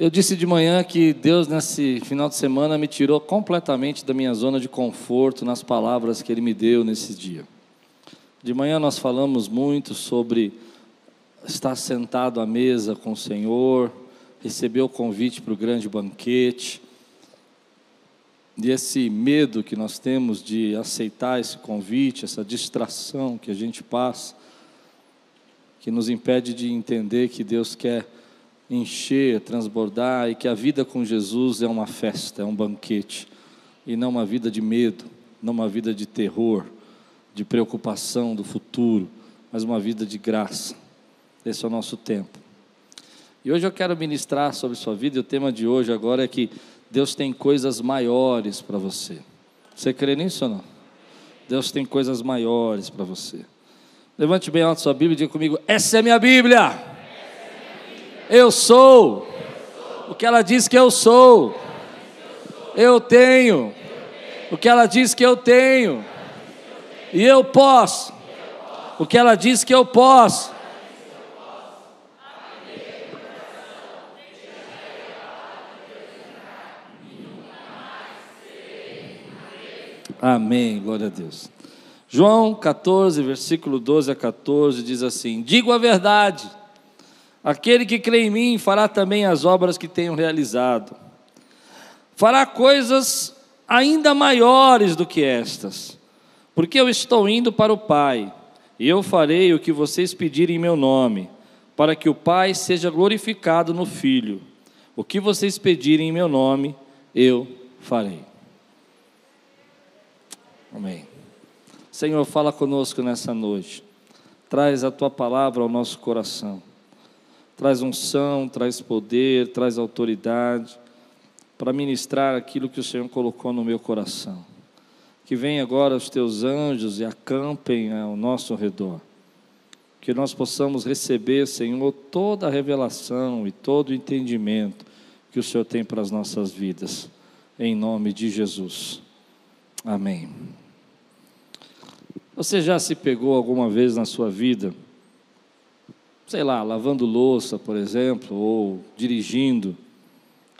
Eu disse de manhã que Deus, nesse final de semana, me tirou completamente da minha zona de conforto nas palavras que Ele me deu nesse dia. De manhã nós falamos muito sobre estar sentado à mesa com o Senhor, receber o convite para o grande banquete, e esse medo que nós temos de aceitar esse convite, essa distração que a gente passa, que nos impede de entender que Deus quer encher, transbordar e que a vida com Jesus é uma festa, é um banquete e não uma vida de medo, não uma vida de terror, de preocupação do futuro, mas uma vida de graça. Esse é o nosso tempo. E hoje eu quero ministrar sobre sua vida e o tema de hoje agora é que Deus tem coisas maiores para você. Você crê nisso ou não? Deus tem coisas maiores para você. Levante bem alto sua Bíblia e diga comigo: Essa é minha Bíblia. Eu sou o que ela diz que eu sou. Eu tenho o que ela diz que eu tenho. E eu posso o que ela diz que eu posso. Amém, glória a Deus. João 14, versículo 12 a 14 diz assim: Digo a verdade Aquele que crê em mim fará também as obras que tenho realizado. Fará coisas ainda maiores do que estas, porque eu estou indo para o Pai, e eu farei o que vocês pedirem em meu nome, para que o Pai seja glorificado no Filho. O que vocês pedirem em meu nome, eu farei. Amém. Senhor, fala conosco nessa noite. Traz a tua palavra ao nosso coração traz unção, traz poder, traz autoridade para ministrar aquilo que o Senhor colocou no meu coração. Que venham agora os teus anjos e acampem ao nosso redor. Que nós possamos receber, Senhor, toda a revelação e todo o entendimento que o Senhor tem para as nossas vidas. Em nome de Jesus. Amém. Você já se pegou alguma vez na sua vida? Sei lá, lavando louça, por exemplo, ou dirigindo,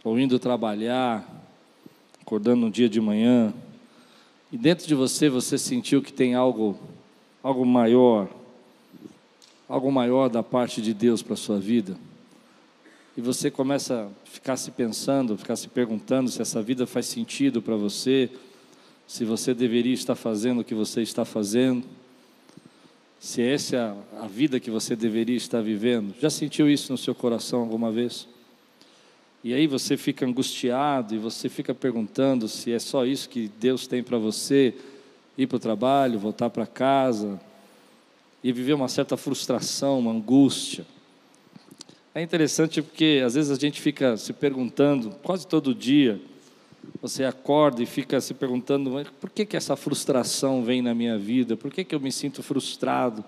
ou indo trabalhar, acordando um dia de manhã, e dentro de você você sentiu que tem algo, algo maior, algo maior da parte de Deus para a sua vida, e você começa a ficar se pensando, ficar se perguntando se essa vida faz sentido para você, se você deveria estar fazendo o que você está fazendo se essa é a vida que você deveria estar vivendo. Já sentiu isso no seu coração alguma vez? E aí você fica angustiado e você fica perguntando se é só isso que Deus tem para você, ir para o trabalho, voltar para casa e viver uma certa frustração, uma angústia. É interessante porque às vezes a gente fica se perguntando quase todo dia, você acorda e fica se perguntando: por que, que essa frustração vem na minha vida? Por que, que eu me sinto frustrado?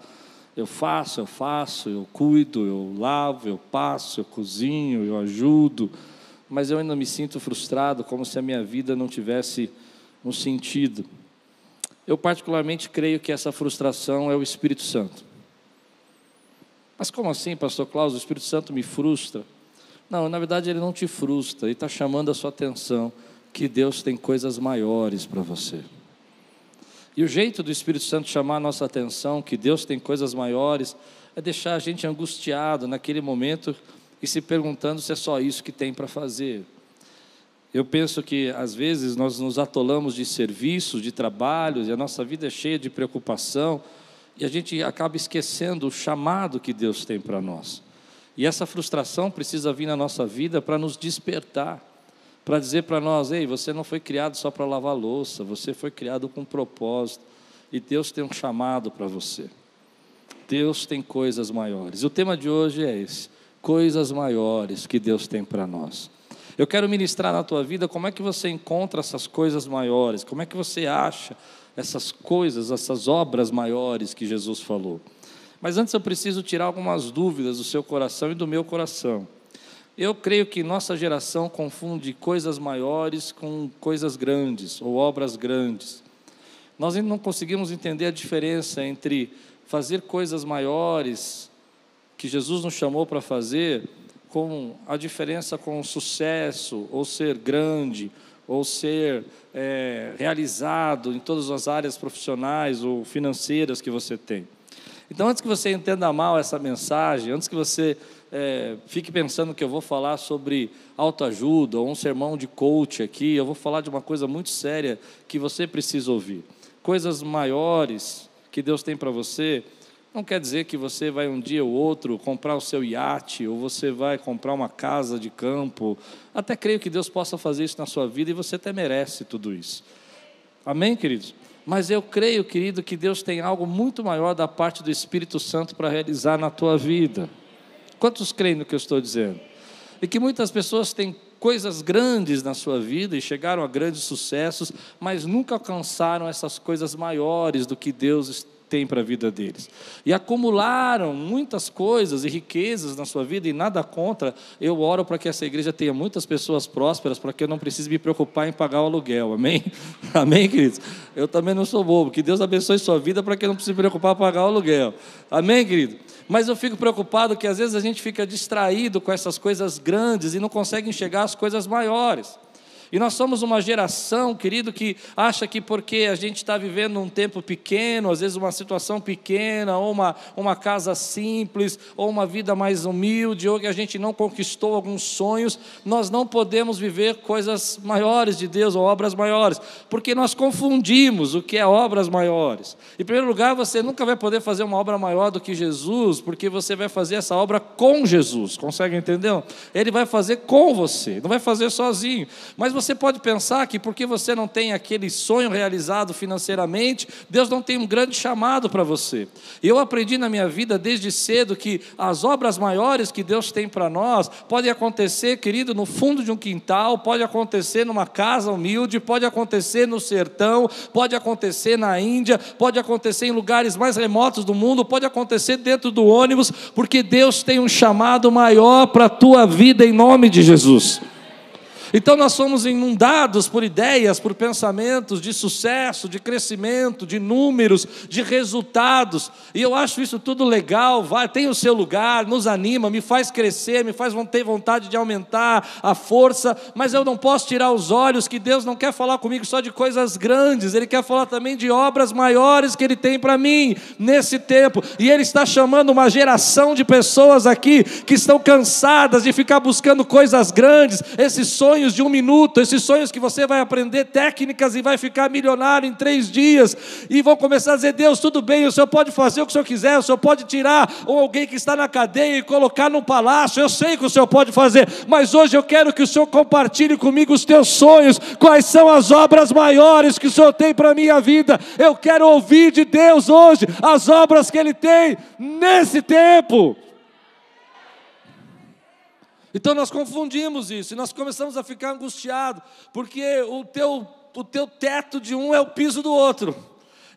Eu faço, eu faço, eu cuido, eu lavo, eu passo, eu cozinho, eu ajudo, mas eu ainda me sinto frustrado, como se a minha vida não tivesse um sentido. Eu, particularmente, creio que essa frustração é o Espírito Santo. Mas como assim, Pastor Klaus? O Espírito Santo me frustra? Não, na verdade, ele não te frustra, ele está chamando a sua atenção que Deus tem coisas maiores para você. E o jeito do Espírito Santo chamar a nossa atenção, que Deus tem coisas maiores, é deixar a gente angustiado naquele momento e se perguntando se é só isso que tem para fazer. Eu penso que às vezes nós nos atolamos de serviços, de trabalhos, e a nossa vida é cheia de preocupação, e a gente acaba esquecendo o chamado que Deus tem para nós. E essa frustração precisa vir na nossa vida para nos despertar para dizer para nós: ei, você não foi criado só para lavar louça, você foi criado com um propósito, e Deus tem um chamado para você. Deus tem coisas maiores. O tema de hoje é esse: coisas maiores que Deus tem para nós. Eu quero ministrar na tua vida como é que você encontra essas coisas maiores, como é que você acha essas coisas, essas obras maiores que Jesus falou. Mas antes eu preciso tirar algumas dúvidas do seu coração e do meu coração. Eu creio que nossa geração confunde coisas maiores com coisas grandes ou obras grandes. Nós ainda não conseguimos entender a diferença entre fazer coisas maiores que Jesus nos chamou para fazer com a diferença com sucesso, ou ser grande, ou ser é, realizado em todas as áreas profissionais ou financeiras que você tem. Então, antes que você entenda mal essa mensagem, antes que você é, fique pensando que eu vou falar sobre autoajuda ou um sermão de coach aqui, eu vou falar de uma coisa muito séria que você precisa ouvir. Coisas maiores que Deus tem para você, não quer dizer que você vai um dia ou outro comprar o seu iate, ou você vai comprar uma casa de campo. Até creio que Deus possa fazer isso na sua vida e você até merece tudo isso. Amém, queridos? Mas eu creio, querido, que Deus tem algo muito maior da parte do Espírito Santo para realizar na tua vida. Quantos creem no que eu estou dizendo? E que muitas pessoas têm coisas grandes na sua vida e chegaram a grandes sucessos, mas nunca alcançaram essas coisas maiores do que Deus tem para a vida deles. E acumularam muitas coisas e riquezas na sua vida, e nada contra. Eu oro para que essa igreja tenha muitas pessoas prósperas, para que eu não precise me preocupar em pagar o aluguel. Amém? Amém, queridos? Eu também não sou bobo. Que Deus abençoe sua vida para que eu não precise me preocupar em pagar o aluguel. Amém, querido? Mas eu fico preocupado que às vezes a gente fica distraído com essas coisas grandes e não consegue enxergar as coisas maiores. E nós somos uma geração, querido, que acha que porque a gente está vivendo um tempo pequeno, às vezes uma situação pequena, ou uma, uma casa simples, ou uma vida mais humilde, ou que a gente não conquistou alguns sonhos, nós não podemos viver coisas maiores de Deus ou obras maiores, porque nós confundimos o que é obras maiores. Em primeiro lugar, você nunca vai poder fazer uma obra maior do que Jesus, porque você vai fazer essa obra com Jesus, consegue entender? Ele vai fazer com você, não vai fazer sozinho. Mas você você pode pensar que porque você não tem aquele sonho realizado financeiramente, Deus não tem um grande chamado para você. Eu aprendi na minha vida desde cedo que as obras maiores que Deus tem para nós podem acontecer, querido, no fundo de um quintal, pode acontecer numa casa humilde, pode acontecer no sertão, pode acontecer na Índia, pode acontecer em lugares mais remotos do mundo, pode acontecer dentro do ônibus, porque Deus tem um chamado maior para a tua vida em nome de Jesus. Então nós somos inundados por ideias, por pensamentos de sucesso, de crescimento, de números, de resultados. E eu acho isso tudo legal, vai, tem o seu lugar, nos anima, me faz crescer, me faz ter vontade de aumentar a força, mas eu não posso tirar os olhos que Deus não quer falar comigo só de coisas grandes, Ele quer falar também de obras maiores que Ele tem para mim nesse tempo. E Ele está chamando uma geração de pessoas aqui que estão cansadas de ficar buscando coisas grandes, esses sonhos sonhos de um minuto, esses sonhos que você vai aprender técnicas e vai ficar milionário em três dias, e vão começar a dizer: Deus, tudo bem, o Senhor pode fazer o que o Senhor quiser, o Senhor pode tirar alguém que está na cadeia e colocar num palácio, eu sei que o Senhor pode fazer, mas hoje eu quero que o Senhor compartilhe comigo os teus sonhos, quais são as obras maiores que o Senhor tem para a minha vida, eu quero ouvir de Deus hoje as obras que Ele tem nesse tempo. Então nós confundimos isso e nós começamos a ficar angustiados, porque o teu, o teu teto de um é o piso do outro.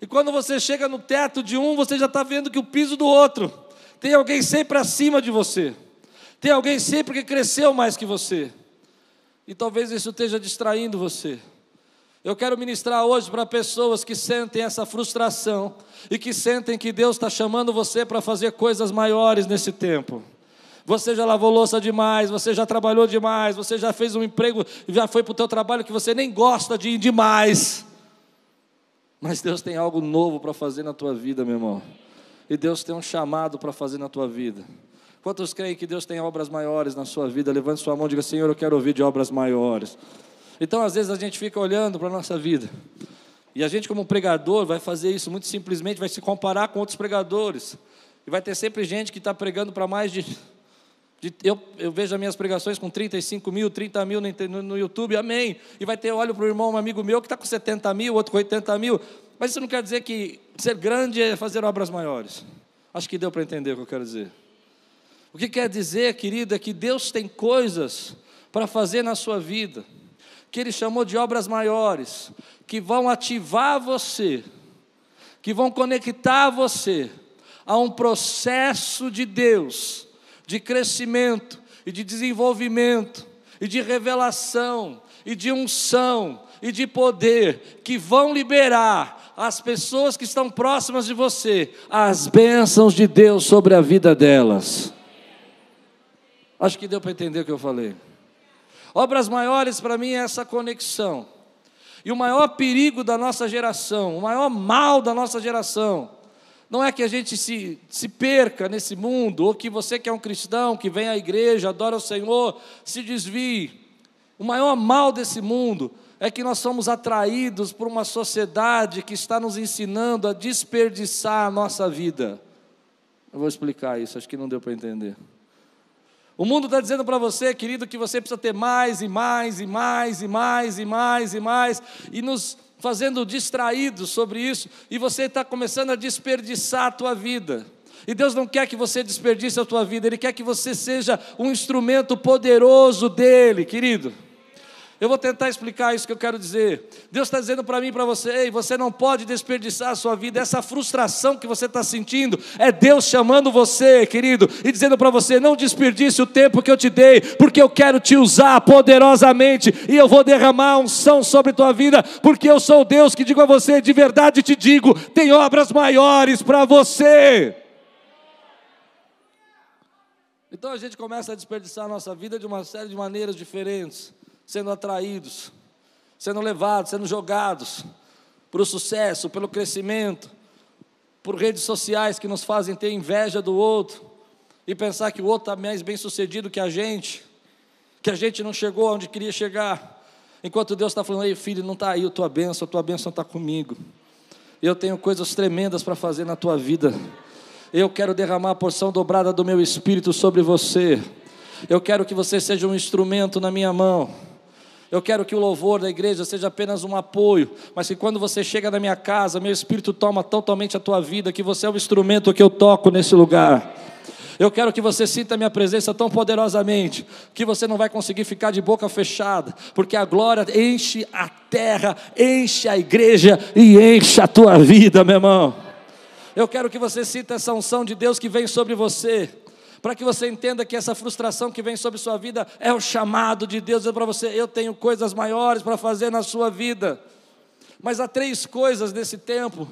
E quando você chega no teto de um, você já está vendo que o piso do outro tem alguém sempre acima de você, tem alguém sempre que cresceu mais que você. E talvez isso esteja distraindo você. Eu quero ministrar hoje para pessoas que sentem essa frustração e que sentem que Deus está chamando você para fazer coisas maiores nesse tempo. Você já lavou louça demais, você já trabalhou demais, você já fez um emprego, já foi para o teu trabalho que você nem gosta de ir demais. Mas Deus tem algo novo para fazer na tua vida, meu irmão. E Deus tem um chamado para fazer na tua vida. Quantos creem que Deus tem obras maiores na sua vida? Levante sua mão e diga: Senhor, eu quero ouvir de obras maiores. Então, às vezes, a gente fica olhando para a nossa vida. E a gente, como pregador, vai fazer isso muito simplesmente, vai se comparar com outros pregadores. E vai ter sempre gente que está pregando para mais de eu, eu, vejo as minhas pregações com 35 mil, 30 mil no, no YouTube, amém. E vai ter, olho para o irmão, um amigo meu, que está com 70 mil, outro com 80 mil. Mas isso não quer dizer que ser grande é fazer obras maiores. Acho que deu para entender o que eu quero dizer. O que quer dizer, querido, é que Deus tem coisas para fazer na sua vida, que Ele chamou de obras maiores, que vão ativar você, que vão conectar você a um processo de Deus de crescimento e de desenvolvimento e de revelação e de unção e de poder que vão liberar as pessoas que estão próximas de você as bênçãos de Deus sobre a vida delas. Acho que deu para entender o que eu falei. Obras maiores para mim é essa conexão. E o maior perigo da nossa geração, o maior mal da nossa geração, não é que a gente se, se perca nesse mundo, ou que você que é um cristão, que vem à igreja, adora o Senhor, se desvie. O maior mal desse mundo é que nós somos atraídos por uma sociedade que está nos ensinando a desperdiçar a nossa vida. Eu vou explicar isso, acho que não deu para entender. O mundo está dizendo para você, querido, que você precisa ter mais e mais e mais e mais e mais e mais, e nos fazendo distraídos sobre isso, e você está começando a desperdiçar a tua vida. E Deus não quer que você desperdice a tua vida, Ele quer que você seja um instrumento poderoso dEle, querido. Eu vou tentar explicar isso que eu quero dizer. Deus está dizendo para mim e para você: ei, você não pode desperdiçar a sua vida. Essa frustração que você está sentindo é Deus chamando você, querido, e dizendo para você: não desperdice o tempo que eu te dei, porque eu quero te usar poderosamente e eu vou derramar unção sobre tua vida, porque eu sou Deus que digo a você: de verdade te digo, tem obras maiores para você. Então a gente começa a desperdiçar a nossa vida de uma série de maneiras diferentes sendo atraídos, sendo levados, sendo jogados para o sucesso, pelo crescimento, por redes sociais que nos fazem ter inveja do outro e pensar que o outro está mais bem sucedido que a gente, que a gente não chegou onde queria chegar. Enquanto Deus está falando, ei filho, não está aí a tua bênção, a tua bênção está comigo. Eu tenho coisas tremendas para fazer na tua vida. Eu quero derramar a porção dobrada do meu espírito sobre você. Eu quero que você seja um instrumento na minha mão. Eu quero que o louvor da igreja seja apenas um apoio, mas que quando você chega na minha casa, meu espírito toma totalmente a tua vida, que você é o instrumento que eu toco nesse lugar. Eu quero que você sinta a minha presença tão poderosamente que você não vai conseguir ficar de boca fechada, porque a glória enche a terra, enche a igreja e enche a tua vida, meu irmão. Eu quero que você sinta essa unção de Deus que vem sobre você para que você entenda que essa frustração que vem sobre sua vida é o chamado de Deus para você. Eu tenho coisas maiores para fazer na sua vida. Mas há três coisas nesse tempo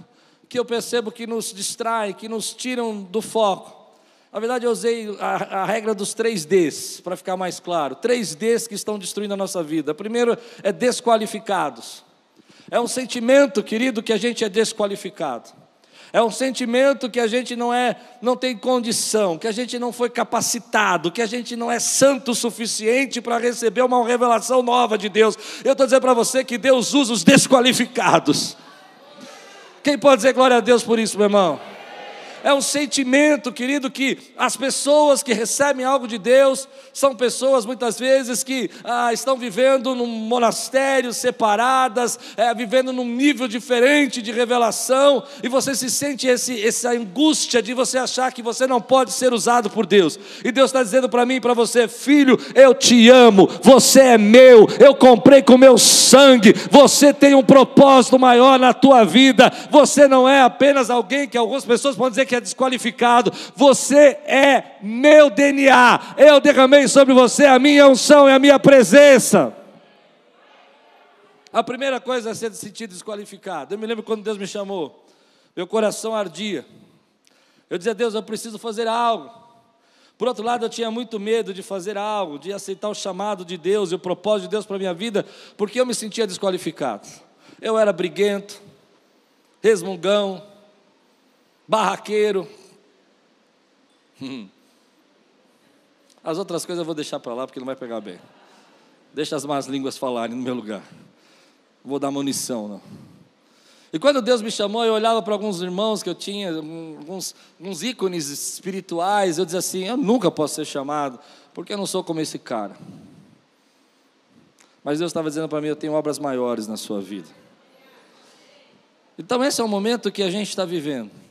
que eu percebo que nos distraem, que nos tiram do foco. Na verdade, eu usei a, a regra dos três Ds, para ficar mais claro. Três Ds que estão destruindo a nossa vida. Primeiro é desqualificados. É um sentimento, querido, que a gente é desqualificado. É um sentimento que a gente não é, não tem condição, que a gente não foi capacitado, que a gente não é santo o suficiente para receber uma revelação nova de Deus. Eu estou dizendo para você que Deus usa os desqualificados. Quem pode dizer glória a Deus por isso, meu irmão? É um sentimento, querido, que as pessoas que recebem algo de Deus são pessoas muitas vezes que ah, estão vivendo num monastério, separadas, é, vivendo num nível diferente de revelação, e você se sente esse, essa angústia de você achar que você não pode ser usado por Deus. E Deus está dizendo para mim e para você, filho, eu te amo, você é meu, eu comprei com meu sangue, você tem um propósito maior na tua vida, você não é apenas alguém que algumas pessoas podem dizer que que é desqualificado. Você é meu DNA. Eu derramei sobre você a minha unção e a minha presença. A primeira coisa é ser se sentir desqualificado. Eu me lembro quando Deus me chamou, meu coração ardia. Eu dizia, Deus, eu preciso fazer algo. Por outro lado, eu tinha muito medo de fazer algo, de aceitar o chamado de Deus e o propósito de Deus para a minha vida, porque eu me sentia desqualificado. Eu era briguento, resmungão, barraqueiro. Hum. As outras coisas eu vou deixar para lá porque não vai pegar bem. Deixa as más línguas falarem no meu lugar. Não vou dar munição, não. E quando Deus me chamou, eu olhava para alguns irmãos que eu tinha, alguns, alguns ícones espirituais, eu dizia assim: eu nunca posso ser chamado, porque eu não sou como esse cara. Mas Deus estava dizendo para mim: eu tenho obras maiores na sua vida. Então, esse é o momento que a gente está vivendo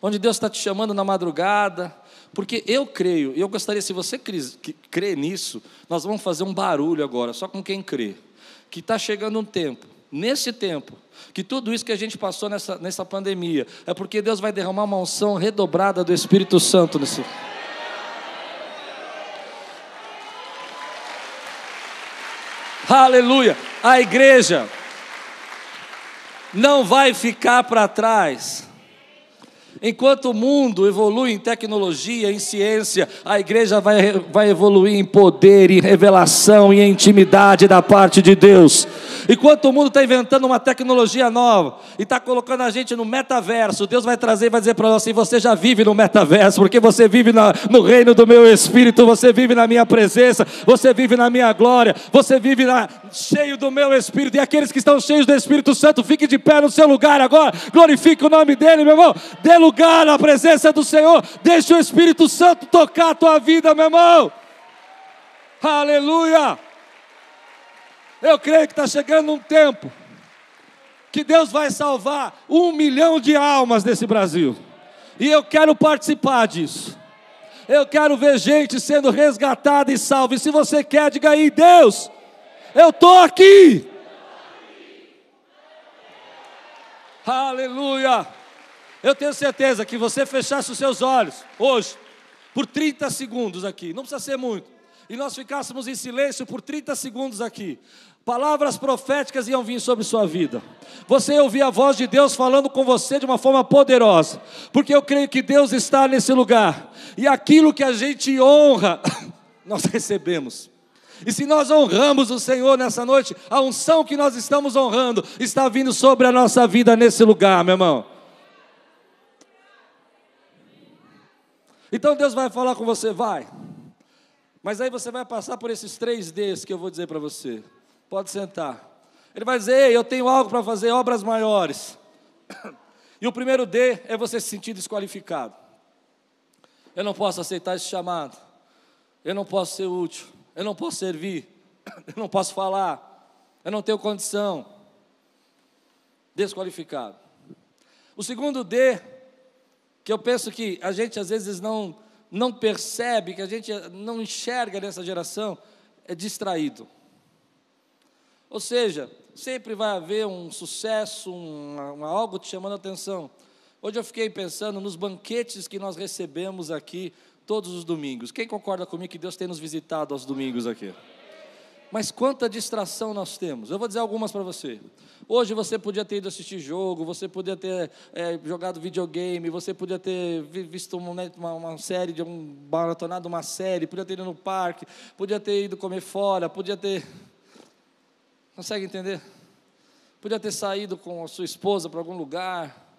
onde Deus está te chamando na madrugada, porque eu creio, e eu gostaria, se você crê nisso, nós vamos fazer um barulho agora, só com quem crê, que está chegando um tempo, nesse tempo, que tudo isso que a gente passou nessa, nessa pandemia, é porque Deus vai derramar uma unção redobrada do Espírito Santo nesse. Aleluia! A igreja não vai ficar para trás. Enquanto o mundo evolui em tecnologia, em ciência, a igreja vai, vai evoluir em poder, em revelação e intimidade da parte de Deus. Enquanto o mundo está inventando uma tecnologia nova e está colocando a gente no metaverso, Deus vai trazer e vai dizer para nós assim: você já vive no metaverso, porque você vive na, no reino do meu Espírito, você vive na minha presença, você vive na minha glória, você vive na, cheio do meu Espírito. E aqueles que estão cheios do Espírito Santo, fiquem de pé no seu lugar agora, glorifique o nome dele, meu irmão. Dê lugar na presença do Senhor. Deixe o Espírito Santo tocar a tua vida, meu irmão. Aleluia. Eu creio que está chegando um tempo que Deus vai salvar um milhão de almas desse Brasil. E eu quero participar disso. Eu quero ver gente sendo resgatada e salva. E se você quer, diga aí, Deus, eu estou aqui. Aleluia. Eu tenho certeza que você fechasse os seus olhos hoje, por 30 segundos aqui, não precisa ser muito, e nós ficássemos em silêncio por 30 segundos aqui, palavras proféticas iam vir sobre sua vida. Você ia ouvir a voz de Deus falando com você de uma forma poderosa, porque eu creio que Deus está nesse lugar, e aquilo que a gente honra, nós recebemos. E se nós honramos o Senhor nessa noite, a unção que nós estamos honrando está vindo sobre a nossa vida nesse lugar, meu irmão. Então Deus vai falar com você, vai. Mas aí você vai passar por esses três Ds que eu vou dizer para você. Pode sentar. Ele vai dizer, Ei, eu tenho algo para fazer, obras maiores. E o primeiro D é você se sentir desqualificado. Eu não posso aceitar esse chamado. Eu não posso ser útil. Eu não posso servir. Eu não posso falar. Eu não tenho condição. Desqualificado. O segundo D que eu penso que a gente às vezes não, não percebe, que a gente não enxerga nessa geração, é distraído. Ou seja, sempre vai haver um sucesso, um, algo te chamando a atenção. Hoje eu fiquei pensando nos banquetes que nós recebemos aqui todos os domingos. Quem concorda comigo que Deus tem nos visitado aos domingos aqui? Mas quanta distração nós temos. Eu vou dizer algumas para você. Hoje você podia ter ido assistir jogo, você podia ter é, jogado videogame, você podia ter visto uma, uma, uma, série, de um maratonado uma série, podia ter ido no parque, podia ter ido comer fora, podia ter. Consegue entender? Podia ter saído com a sua esposa para algum lugar.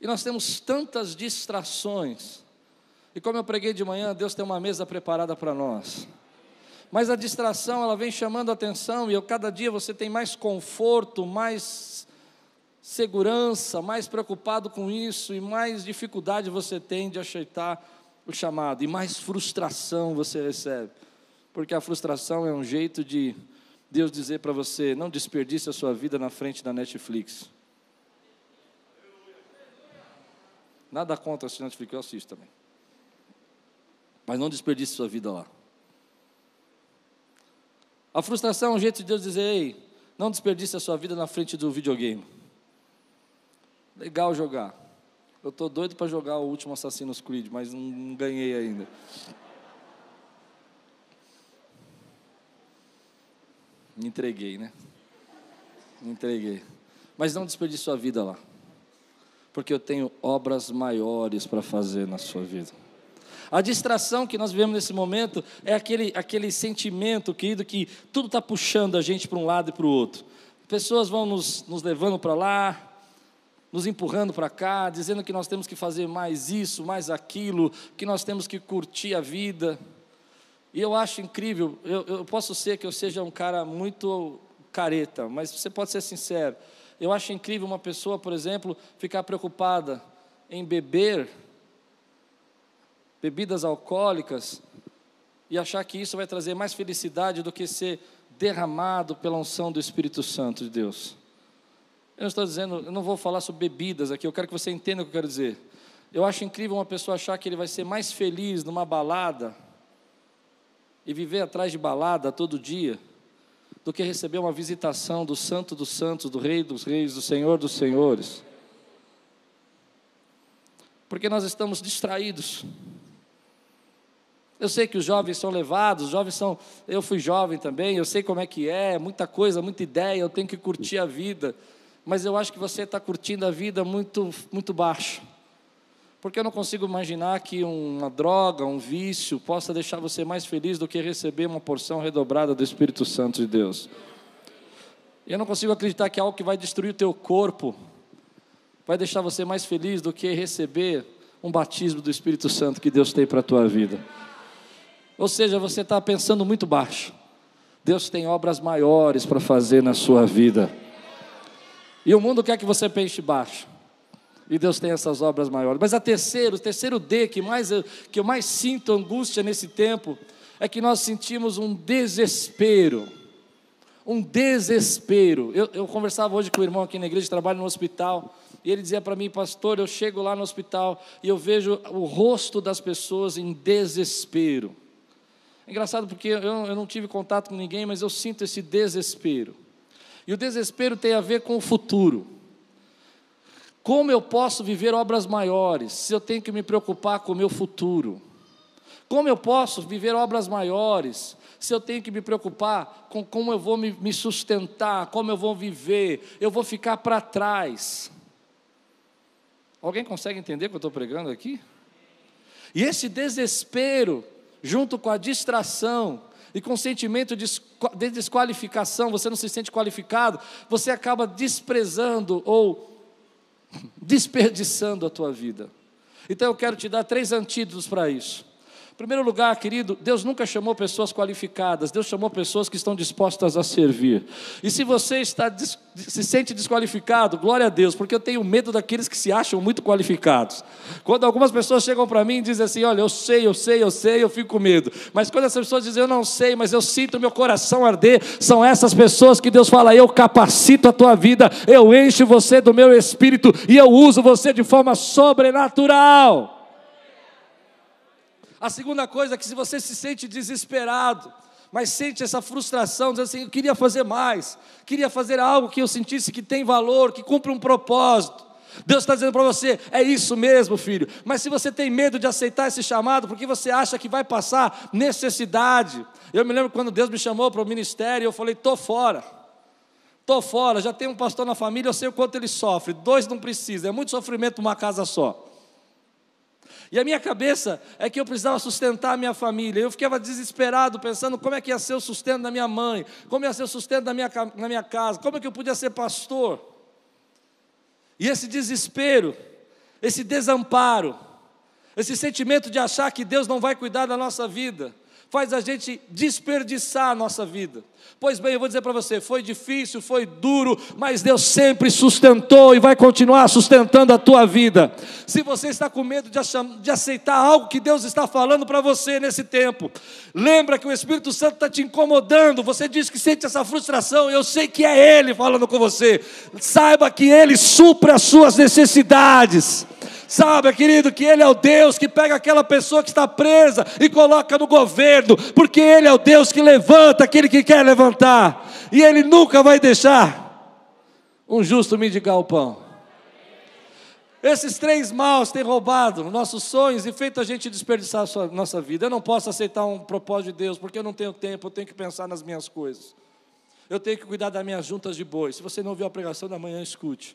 E nós temos tantas distrações. E como eu preguei de manhã, Deus tem uma mesa preparada para nós mas a distração ela vem chamando a atenção e eu, cada dia você tem mais conforto, mais segurança, mais preocupado com isso e mais dificuldade você tem de aceitar o chamado e mais frustração você recebe, porque a frustração é um jeito de Deus dizer para você: não desperdice a sua vida na frente da Netflix. Nada contra assistir Netflix, eu assisto também. Mas não desperdice sua vida lá. A frustração é um jeito de Deus dizer: ei, não desperdice a sua vida na frente do videogame. Legal jogar. Eu estou doido para jogar o último Assassin's Creed, mas não ganhei ainda. Me entreguei, né? Me entreguei. Mas não desperdice sua vida lá. Porque eu tenho obras maiores para fazer na sua vida. A distração que nós vivemos nesse momento é aquele, aquele sentimento, querido, que tudo está puxando a gente para um lado e para o outro. Pessoas vão nos, nos levando para lá, nos empurrando para cá, dizendo que nós temos que fazer mais isso, mais aquilo, que nós temos que curtir a vida. E eu acho incrível, eu, eu posso ser que eu seja um cara muito careta, mas você pode ser sincero. Eu acho incrível uma pessoa, por exemplo, ficar preocupada em beber bebidas alcoólicas e achar que isso vai trazer mais felicidade do que ser derramado pela unção do Espírito Santo de Deus. Eu não estou dizendo, eu não vou falar sobre bebidas aqui, eu quero que você entenda o que eu quero dizer. Eu acho incrível uma pessoa achar que ele vai ser mais feliz numa balada e viver atrás de balada todo dia do que receber uma visitação do Santo dos Santos, do Rei dos Reis, do Senhor dos Senhores. Porque nós estamos distraídos. Eu sei que os jovens são levados, os jovens são. Eu fui jovem também, eu sei como é que é, muita coisa, muita ideia, eu tenho que curtir a vida. Mas eu acho que você está curtindo a vida muito, muito baixo. Porque eu não consigo imaginar que uma droga, um vício, possa deixar você mais feliz do que receber uma porção redobrada do Espírito Santo de Deus. Eu não consigo acreditar que algo que vai destruir o teu corpo vai deixar você mais feliz do que receber um batismo do Espírito Santo que Deus tem para a tua vida. Ou seja, você está pensando muito baixo. Deus tem obras maiores para fazer na sua vida. E o mundo quer que você pense baixo. E Deus tem essas obras maiores. Mas a terceira, o terceiro D que, mais, que eu mais sinto angústia nesse tempo é que nós sentimos um desespero. Um desespero. Eu, eu conversava hoje com o irmão aqui na igreja, trabalho no hospital, e ele dizia para mim, pastor, eu chego lá no hospital e eu vejo o rosto das pessoas em desespero. É engraçado porque eu, eu não tive contato com ninguém, mas eu sinto esse desespero. E o desespero tem a ver com o futuro. Como eu posso viver obras maiores se eu tenho que me preocupar com o meu futuro? Como eu posso viver obras maiores se eu tenho que me preocupar com como eu vou me, sustentar, como eu vou viver? Eu vou ficar para trás. Alguém consegue entender o que eu estou pregando aqui? E esse desespero, junto com a distração, e com sentimento de desqualificação, você não se sente qualificado, você acaba desprezando ou desperdiçando a tua vida. Então eu quero te dar três antídotos para isso primeiro lugar, querido, Deus nunca chamou pessoas qualificadas, Deus chamou pessoas que estão dispostas a servir. E se você está se sente desqualificado, glória a Deus, porque eu tenho medo daqueles que se acham muito qualificados. Quando algumas pessoas chegam para mim e dizem assim: Olha, eu sei, eu sei, eu sei, eu fico com medo. Mas quando as pessoas dizem: Eu não sei, mas eu sinto meu coração arder, são essas pessoas que Deus fala: Eu capacito a tua vida, eu encho você do meu espírito e eu uso você de forma sobrenatural. A segunda coisa é que se você se sente desesperado, mas sente essa frustração, diz assim, eu queria fazer mais, queria fazer algo que eu sentisse que tem valor, que cumpre um propósito. Deus está dizendo para você, é isso mesmo, filho. Mas se você tem medo de aceitar esse chamado, porque você acha que vai passar necessidade. Eu me lembro quando Deus me chamou para o ministério, eu falei, estou fora. Estou fora, já tem um pastor na família, eu sei o quanto ele sofre. Dois não precisa, é muito sofrimento uma casa só. E a minha cabeça é que eu precisava sustentar a minha família. Eu ficava desesperado, pensando como é que ia ser o sustento da minha mãe, como ia ser o sustento da minha, na minha casa, como é que eu podia ser pastor. E esse desespero, esse desamparo, esse sentimento de achar que Deus não vai cuidar da nossa vida, faz a gente desperdiçar a nossa vida. Pois bem, eu vou dizer para você: foi difícil, foi duro, mas Deus sempre sustentou e vai continuar sustentando a tua vida. Se você está com medo de aceitar algo que Deus está falando para você nesse tempo, lembra que o Espírito Santo está te incomodando. Você diz que sente essa frustração, eu sei que é Ele falando com você. Saiba que Ele supre as suas necessidades. Sabe, querido, que Ele é o Deus que pega aquela pessoa que está presa e coloca no governo, porque Ele é o Deus que levanta aquele que quer levantar, e Ele nunca vai deixar um justo mendigar o pão. Esses três maus têm roubado nossos sonhos e feito a gente desperdiçar a nossa vida. Eu não posso aceitar um propósito de Deus, porque eu não tenho tempo, eu tenho que pensar nas minhas coisas. Eu tenho que cuidar das minhas juntas de boi. Se você não ouviu a pregação da manhã, escute.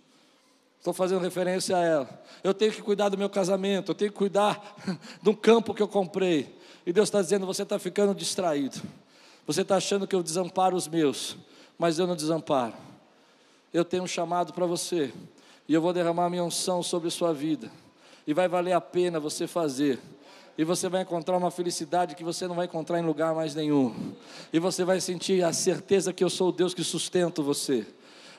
Estou fazendo referência a ela. Eu tenho que cuidar do meu casamento, eu tenho que cuidar do campo que eu comprei. E Deus está dizendo: você está ficando distraído. Você está achando que eu desamparo os meus, mas eu não desamparo. Eu tenho um chamado para você, e eu vou derramar minha unção sobre sua vida, e vai valer a pena você fazer. E você vai encontrar uma felicidade que você não vai encontrar em lugar mais nenhum. E você vai sentir a certeza que eu sou o Deus que sustento você.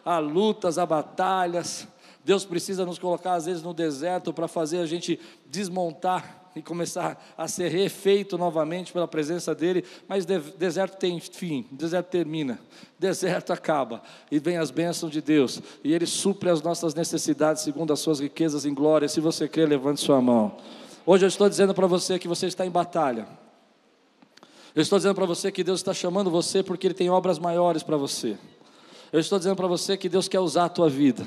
Há lutas, há batalhas, Deus precisa nos colocar, às vezes, no deserto para fazer a gente desmontar e começar a ser refeito novamente pela presença dEle. Mas deserto tem fim, deserto termina, deserto acaba e vem as bênçãos de Deus e Ele supre as nossas necessidades segundo as suas riquezas em glória. Se você crê, levante sua mão. Hoje eu estou dizendo para você que você está em batalha. Eu estou dizendo para você que Deus está chamando você porque Ele tem obras maiores para você. Eu estou dizendo para você que Deus quer usar a tua vida.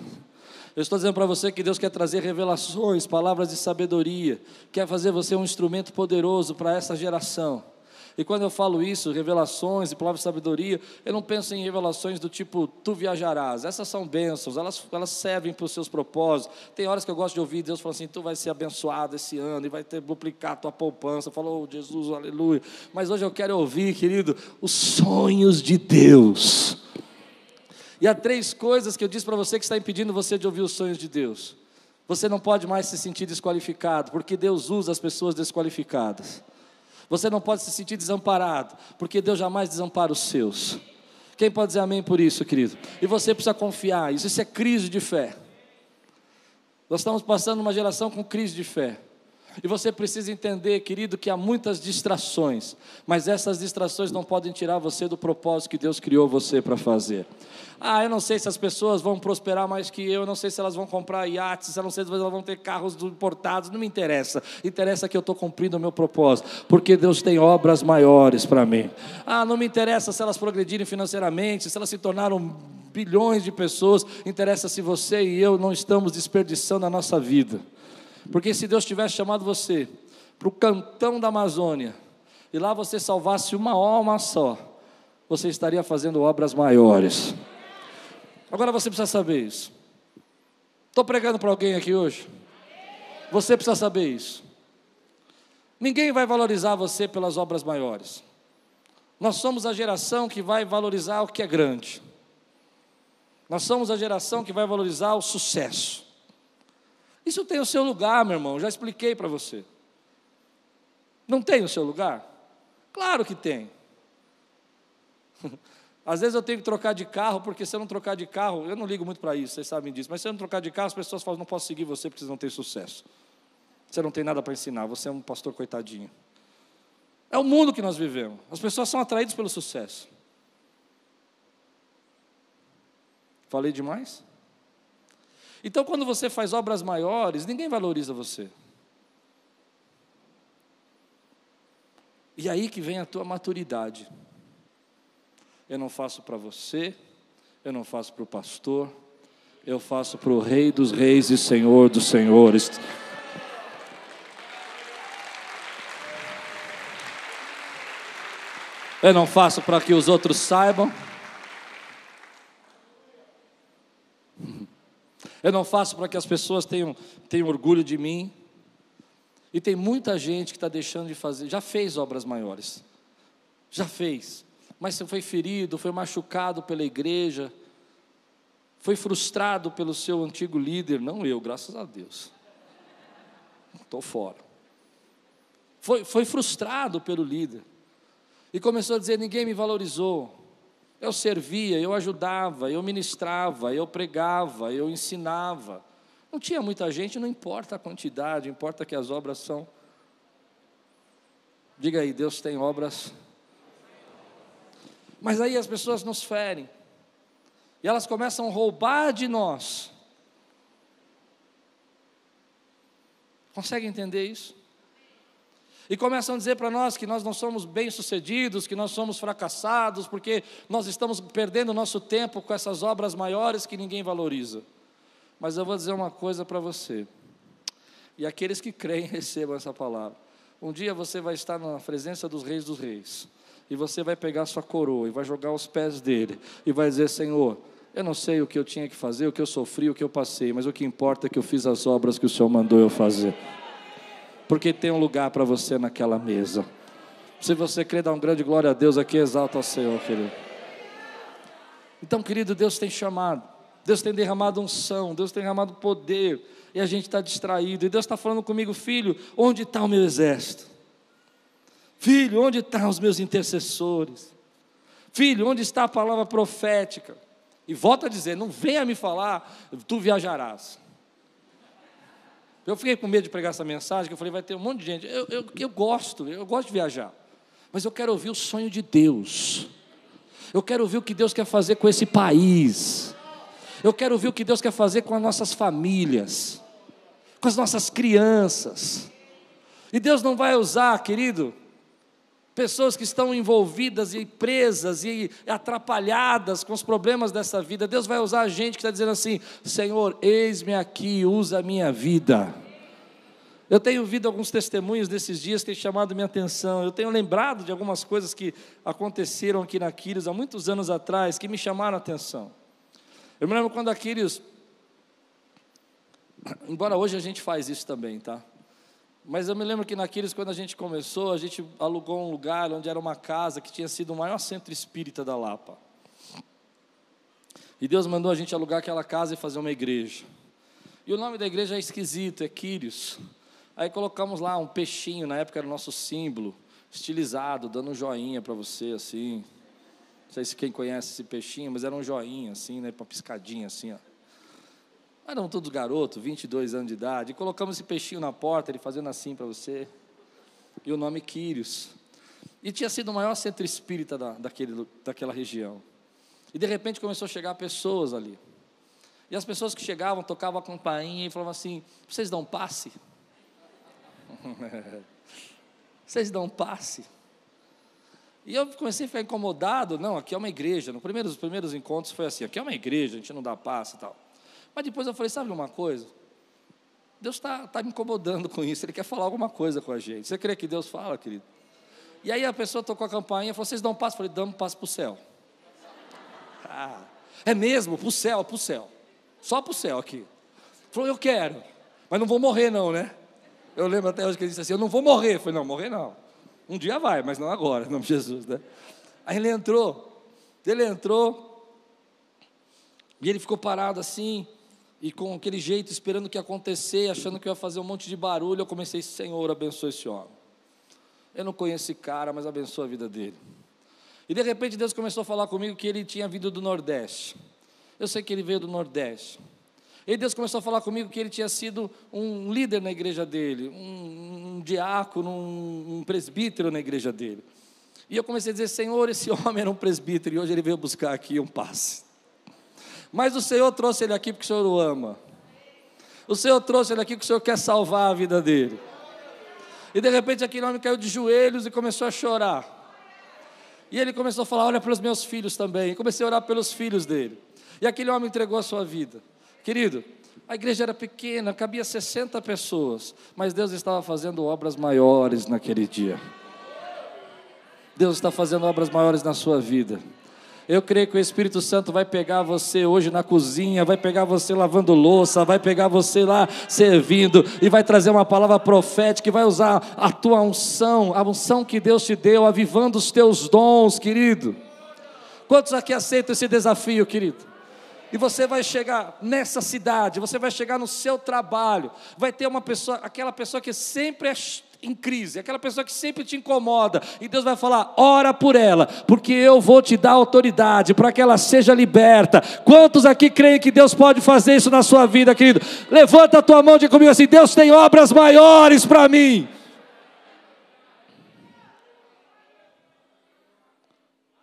Eu estou dizendo para você que Deus quer trazer revelações, palavras de sabedoria, quer fazer você um instrumento poderoso para essa geração. E quando eu falo isso, revelações e palavras de sabedoria, eu não penso em revelações do tipo, tu viajarás. Essas são bênçãos, elas, elas servem para os seus propósitos. Tem horas que eu gosto de ouvir Deus falar assim, tu vai ser abençoado esse ano e vai ter duplicar a tua poupança. Falou, oh, Jesus, aleluia. Mas hoje eu quero ouvir, querido, os sonhos de Deus. E há três coisas que eu disse para você que está impedindo você de ouvir os sonhos de Deus. Você não pode mais se sentir desqualificado, porque Deus usa as pessoas desqualificadas. Você não pode se sentir desamparado, porque Deus jamais desampara os seus. Quem pode dizer amém por isso, querido? E você precisa confiar, isso, isso é crise de fé. Nós estamos passando uma geração com crise de fé. E você precisa entender, querido, que há muitas distrações, mas essas distrações não podem tirar você do propósito que Deus criou você para fazer. Ah, eu não sei se as pessoas vão prosperar mais que eu, eu não sei se elas vão comprar iates, eu não sei se elas vão ter carros importados, não me interessa. Interessa que eu estou cumprindo o meu propósito, porque Deus tem obras maiores para mim. Ah, não me interessa se elas progredirem financeiramente, se elas se tornaram bilhões de pessoas, interessa se você e eu não estamos desperdiçando a nossa vida. Porque se Deus tivesse chamado você para o cantão da Amazônia, e lá você salvasse uma alma só, você estaria fazendo obras maiores. Agora você precisa saber isso. Estou pregando para alguém aqui hoje? Você precisa saber isso. Ninguém vai valorizar você pelas obras maiores. Nós somos a geração que vai valorizar o que é grande. Nós somos a geração que vai valorizar o sucesso. Isso tem o seu lugar, meu irmão, já expliquei para você. Não tem o seu lugar? Claro que tem. Às vezes eu tenho que trocar de carro, porque se eu não trocar de carro, eu não ligo muito para isso, vocês sabem disso, mas se eu não trocar de carro, as pessoas falam, não posso seguir você porque você não tem sucesso. Você não tem nada para ensinar, você é um pastor coitadinho. É o mundo que nós vivemos. As pessoas são atraídas pelo sucesso. Falei demais? Então, quando você faz obras maiores, ninguém valoriza você. E aí que vem a tua maturidade. Eu não faço para você, eu não faço para o pastor, eu faço para o Rei dos Reis e Senhor dos Senhores. Eu não faço para que os outros saibam. Eu não faço para que as pessoas tenham, tenham orgulho de mim. E tem muita gente que está deixando de fazer, já fez obras maiores, já fez, mas foi ferido, foi machucado pela igreja, foi frustrado pelo seu antigo líder, não eu, graças a Deus, estou fora. Foi, foi frustrado pelo líder, e começou a dizer: ninguém me valorizou, eu servia, eu ajudava, eu ministrava, eu pregava, eu ensinava. Não tinha muita gente, não importa a quantidade, importa que as obras são. Diga aí, Deus tem obras. Mas aí as pessoas nos ferem. E elas começam a roubar de nós. Consegue entender isso? E começam a dizer para nós que nós não somos bem-sucedidos, que nós somos fracassados, porque nós estamos perdendo nosso tempo com essas obras maiores que ninguém valoriza. Mas eu vou dizer uma coisa para você, e aqueles que creem recebam essa palavra. Um dia você vai estar na presença dos reis dos reis, e você vai pegar sua coroa e vai jogar aos pés dele, e vai dizer: Senhor, eu não sei o que eu tinha que fazer, o que eu sofri, o que eu passei, mas o que importa é que eu fiz as obras que o Senhor mandou eu fazer porque tem um lugar para você naquela mesa. Se você crê, dá um grande glória a Deus aqui, exalta ao Senhor, querido. Então, querido, Deus tem chamado, Deus tem derramado unção, Deus tem derramado poder, e a gente está distraído, e Deus está falando comigo, filho, onde está o meu exército? Filho, onde estão os meus intercessores? Filho, onde está a palavra profética? E volta a dizer: não venha me falar, tu viajarás. Eu fiquei com medo de pregar essa mensagem, que eu falei, vai ter um monte de gente. Eu, eu, eu gosto, eu gosto de viajar. Mas eu quero ouvir o sonho de Deus. Eu quero ouvir o que Deus quer fazer com esse país. Eu quero ouvir o que Deus quer fazer com as nossas famílias, com as nossas crianças. E Deus não vai usar, querido, pessoas que estão envolvidas e presas e atrapalhadas com os problemas dessa vida. Deus vai usar a gente que está dizendo assim: Senhor, eis-me aqui, usa a minha vida. Eu tenho ouvido alguns testemunhos desses dias que têm chamado minha atenção. Eu tenho lembrado de algumas coisas que aconteceram aqui na Quírios há muitos anos atrás, que me chamaram a atenção. Eu me lembro quando a Quírios, embora hoje a gente faz isso também, tá? Mas eu me lembro que naqueles, quando a gente começou, a gente alugou um lugar onde era uma casa que tinha sido o maior centro espírita da Lapa. E Deus mandou a gente alugar aquela casa e fazer uma igreja. E o nome da igreja é esquisito, é Quírios. Aí colocamos lá um peixinho, na época era o nosso símbolo, estilizado, dando um joinha para você, assim. Não sei se quem conhece esse peixinho, mas era um joinha, assim, né, para piscadinha, assim, ó. Eram todos garotos, 22 anos de idade. E colocamos esse peixinho na porta, ele fazendo assim para você. E o nome Quírios. E tinha sido o maior centro espírita da, daquele, daquela região. E de repente começou a chegar pessoas ali. E as pessoas que chegavam tocavam a campainha e falavam assim: vocês dão passe? vocês dão passe? E eu comecei a ficar incomodado. Não, aqui é uma igreja. Nos primeiros, nos primeiros encontros foi assim: aqui é uma igreja, a gente não dá passe e tal. Mas depois eu falei, sabe uma coisa? Deus está tá me incomodando com isso, Ele quer falar alguma coisa com a gente. Você crê que Deus fala, querido? E aí a pessoa tocou a campainha e falou, vocês dão um passo? Eu falei, damos um passo para o céu. Ah, é mesmo? Para o céu, para o céu. Só para o céu aqui. Falou, eu quero, mas não vou morrer não, né? Eu lembro até hoje que ele disse assim, eu não vou morrer. Eu falei, não, morrer não. Um dia vai, mas não agora, em nome de Jesus, né? Aí ele entrou, ele entrou, e ele ficou parado assim, e com aquele jeito, esperando que acontecer, achando que eu ia fazer um monte de barulho, eu comecei, Senhor, abençoa esse homem. Eu não conheço esse cara, mas abençoa a vida dele. E de repente Deus começou a falar comigo que ele tinha vindo do Nordeste. Eu sei que ele veio do Nordeste. E Deus começou a falar comigo que ele tinha sido um líder na igreja dele, um, um diácono, um, um presbítero na igreja dele. E eu comecei a dizer: Senhor, esse homem era um presbítero e hoje ele veio buscar aqui um passe. Mas o Senhor trouxe ele aqui porque o Senhor o ama. O Senhor trouxe ele aqui porque o Senhor quer salvar a vida dele. E de repente aquele homem caiu de joelhos e começou a chorar. E ele começou a falar: Olha pelos meus filhos também. E comecei a orar pelos filhos dele. E aquele homem entregou a sua vida. Querido, a igreja era pequena, cabia 60 pessoas, mas Deus estava fazendo obras maiores naquele dia. Deus está fazendo obras maiores na sua vida. Eu creio que o Espírito Santo vai pegar você hoje na cozinha, vai pegar você lavando louça, vai pegar você lá servindo e vai trazer uma palavra profética, e vai usar a tua unção, a unção que Deus te deu, avivando os teus dons, querido. Quantos aqui aceitam esse desafio, querido? E você vai chegar nessa cidade, você vai chegar no seu trabalho, vai ter uma pessoa, aquela pessoa que sempre é em crise, aquela pessoa que sempre te incomoda, e Deus vai falar: ora por ela, porque eu vou te dar autoridade para que ela seja liberta. Quantos aqui creem que Deus pode fazer isso na sua vida, querido? Levanta a tua mão e diga comigo assim: Deus tem obras maiores para mim.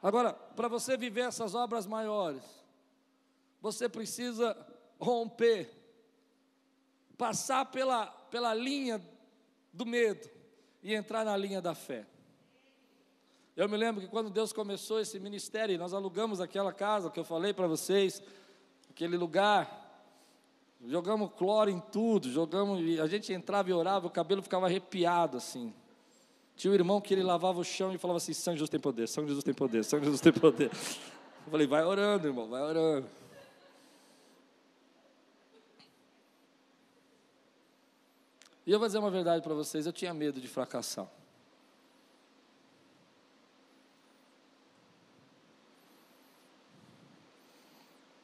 Agora, para você viver essas obras maiores, você precisa romper, passar pela, pela linha do medo e entrar na linha da fé. Eu me lembro que quando Deus começou esse ministério, nós alugamos aquela casa que eu falei para vocês, aquele lugar, jogamos cloro em tudo, jogamos, a gente entrava e orava, o cabelo ficava arrepiado assim. Tinha um irmão que ele lavava o chão e falava assim: São Jesus tem poder, São Jesus tem poder, São Jesus tem poder. Eu falei: vai orando, irmão, vai orando. E eu vou dizer uma verdade para vocês: eu tinha medo de fracassar.